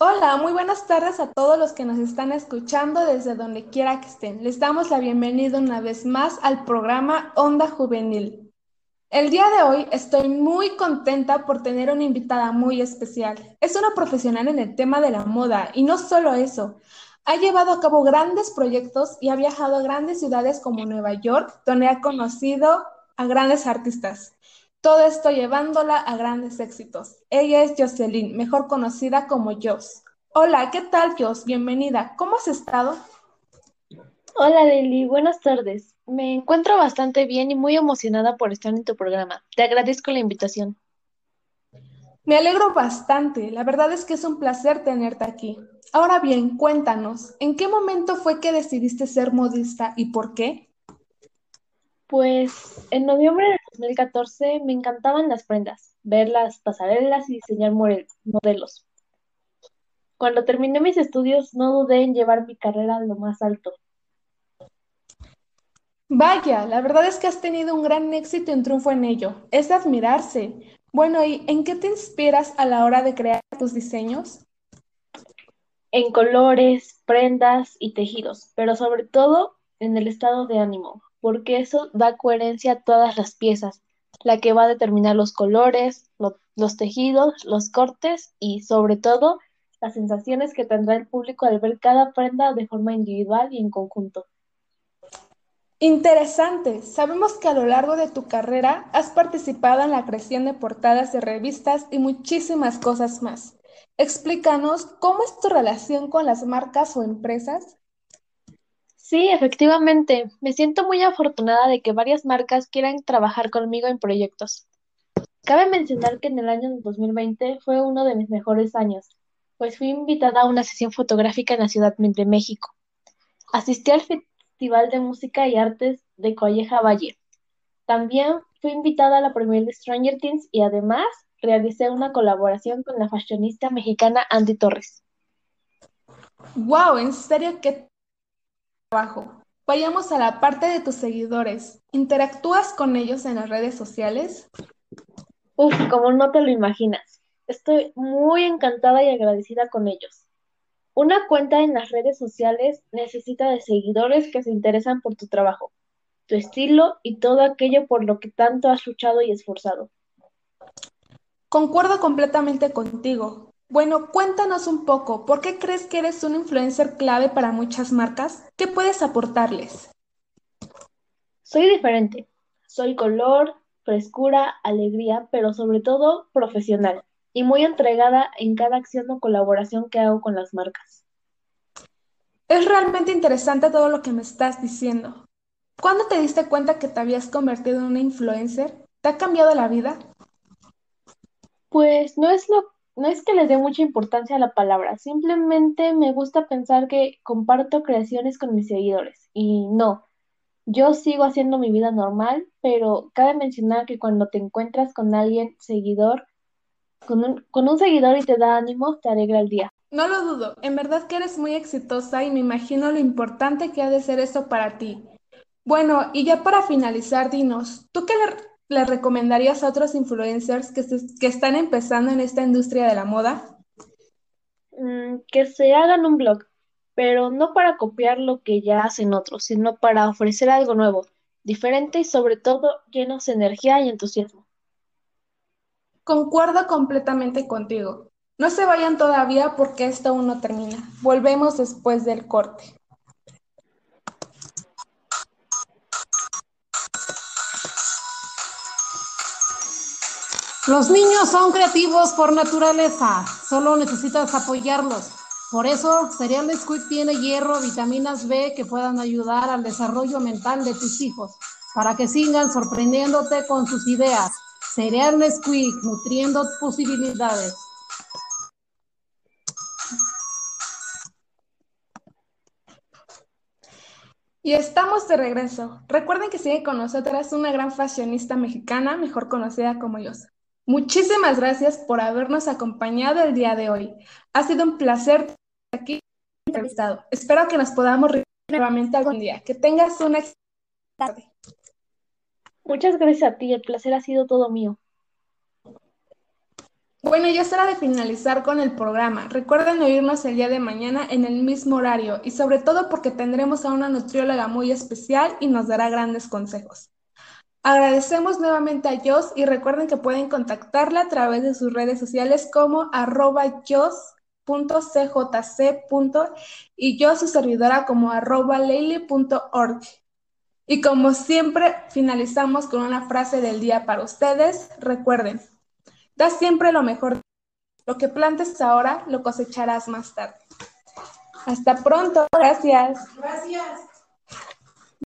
Hola, muy buenas tardes a todos los que nos están escuchando desde donde quiera que estén. Les damos la bienvenida una vez más al programa Onda Juvenil. El día de hoy estoy muy contenta por tener una invitada muy especial. Es una profesional en el tema de la moda y no solo eso, ha llevado a cabo grandes proyectos y ha viajado a grandes ciudades como Nueva York, donde ha conocido a grandes artistas. Todo esto llevándola a grandes éxitos. Ella es Jocelyn, mejor conocida como Jos. Hola, ¿qué tal Jos? Bienvenida. ¿Cómo has estado? Hola Lili, buenas tardes. Me encuentro bastante bien y muy emocionada por estar en tu programa. Te agradezco la invitación. Me alegro bastante. La verdad es que es un placer tenerte aquí. Ahora bien, cuéntanos, ¿en qué momento fue que decidiste ser modista y por qué? Pues en noviembre 2014 me encantaban las prendas, ver las pasarelas y diseñar modelos. Cuando terminé mis estudios no dudé en llevar mi carrera a lo más alto. Vaya, la verdad es que has tenido un gran éxito y un triunfo en ello. Es de admirarse. Bueno, ¿y en qué te inspiras a la hora de crear tus diseños? En colores, prendas y tejidos, pero sobre todo en el estado de ánimo porque eso da coherencia a todas las piezas, la que va a determinar los colores, los tejidos, los cortes y sobre todo las sensaciones que tendrá el público al ver cada prenda de forma individual y en conjunto. Interesante. Sabemos que a lo largo de tu carrera has participado en la creación de portadas de revistas y muchísimas cosas más. Explícanos cómo es tu relación con las marcas o empresas Sí, efectivamente. Me siento muy afortunada de que varias marcas quieran trabajar conmigo en proyectos. Cabe mencionar que en el año 2020 fue uno de mis mejores años, pues fui invitada a una sesión fotográfica en la Ciudad de México. Asistí al Festival de Música y Artes de Colleja Valle. También fui invitada a la premier de Stranger Things y además realicé una colaboración con la fashionista mexicana Andy Torres. Wow, en serio que trabajo. Vayamos a la parte de tus seguidores. ¿Interactúas con ellos en las redes sociales? Uf, como no te lo imaginas. Estoy muy encantada y agradecida con ellos. Una cuenta en las redes sociales necesita de seguidores que se interesan por tu trabajo, tu estilo y todo aquello por lo que tanto has luchado y esforzado. Concuerdo completamente contigo. Bueno, cuéntanos un poco, ¿por qué crees que eres un influencer clave para muchas marcas? ¿Qué puedes aportarles? Soy diferente. Soy color, frescura, alegría, pero sobre todo profesional y muy entregada en cada acción o colaboración que hago con las marcas. Es realmente interesante todo lo que me estás diciendo. ¿Cuándo te diste cuenta que te habías convertido en una influencer? ¿Te ha cambiado la vida? Pues no es lo no es que les dé mucha importancia a la palabra, simplemente me gusta pensar que comparto creaciones con mis seguidores. Y no, yo sigo haciendo mi vida normal, pero cabe mencionar que cuando te encuentras con alguien seguidor, con un, con un seguidor y te da ánimo, te alegra el día. No lo dudo, en verdad que eres muy exitosa y me imagino lo importante que ha de ser eso para ti. Bueno, y ya para finalizar, dinos, ¿tú qué le ¿Le recomendarías a otros influencers que, que están empezando en esta industria de la moda? Mm, que se hagan un blog, pero no para copiar lo que ya hacen otros, sino para ofrecer algo nuevo, diferente y sobre todo llenos de energía y entusiasmo. Concuerdo completamente contigo. No se vayan todavía porque esto aún no termina. Volvemos después del corte. Los niños son creativos por naturaleza, solo necesitas apoyarlos. Por eso, Cereal Squid tiene hierro, vitaminas B que puedan ayudar al desarrollo mental de tus hijos, para que sigan sorprendiéndote con sus ideas. Cereal Squid, nutriendo posibilidades. Y estamos de regreso. Recuerden que sigue con nosotras una gran fashionista mexicana, mejor conocida como yo. Muchísimas gracias por habernos acompañado el día de hoy. Ha sido un placer aquí entrevistado. Espero que nos podamos reunir nuevamente algún día. Que tengas una tarde. Muchas gracias a ti, el placer ha sido todo mío. Bueno, ya es hora de finalizar con el programa. Recuerden oírnos el día de mañana en el mismo horario y sobre todo porque tendremos a una nutrióloga muy especial y nos dará grandes consejos. Agradecemos nuevamente a Jos y recuerden que pueden contactarla a través de sus redes sociales como arroba jos.cjc. y yo su servidora como arroba leili.org. Y como siempre, finalizamos con una frase del día para ustedes. Recuerden, Da siempre lo mejor. Lo que plantes ahora lo cosecharás más tarde. Hasta pronto. Gracias. Gracias.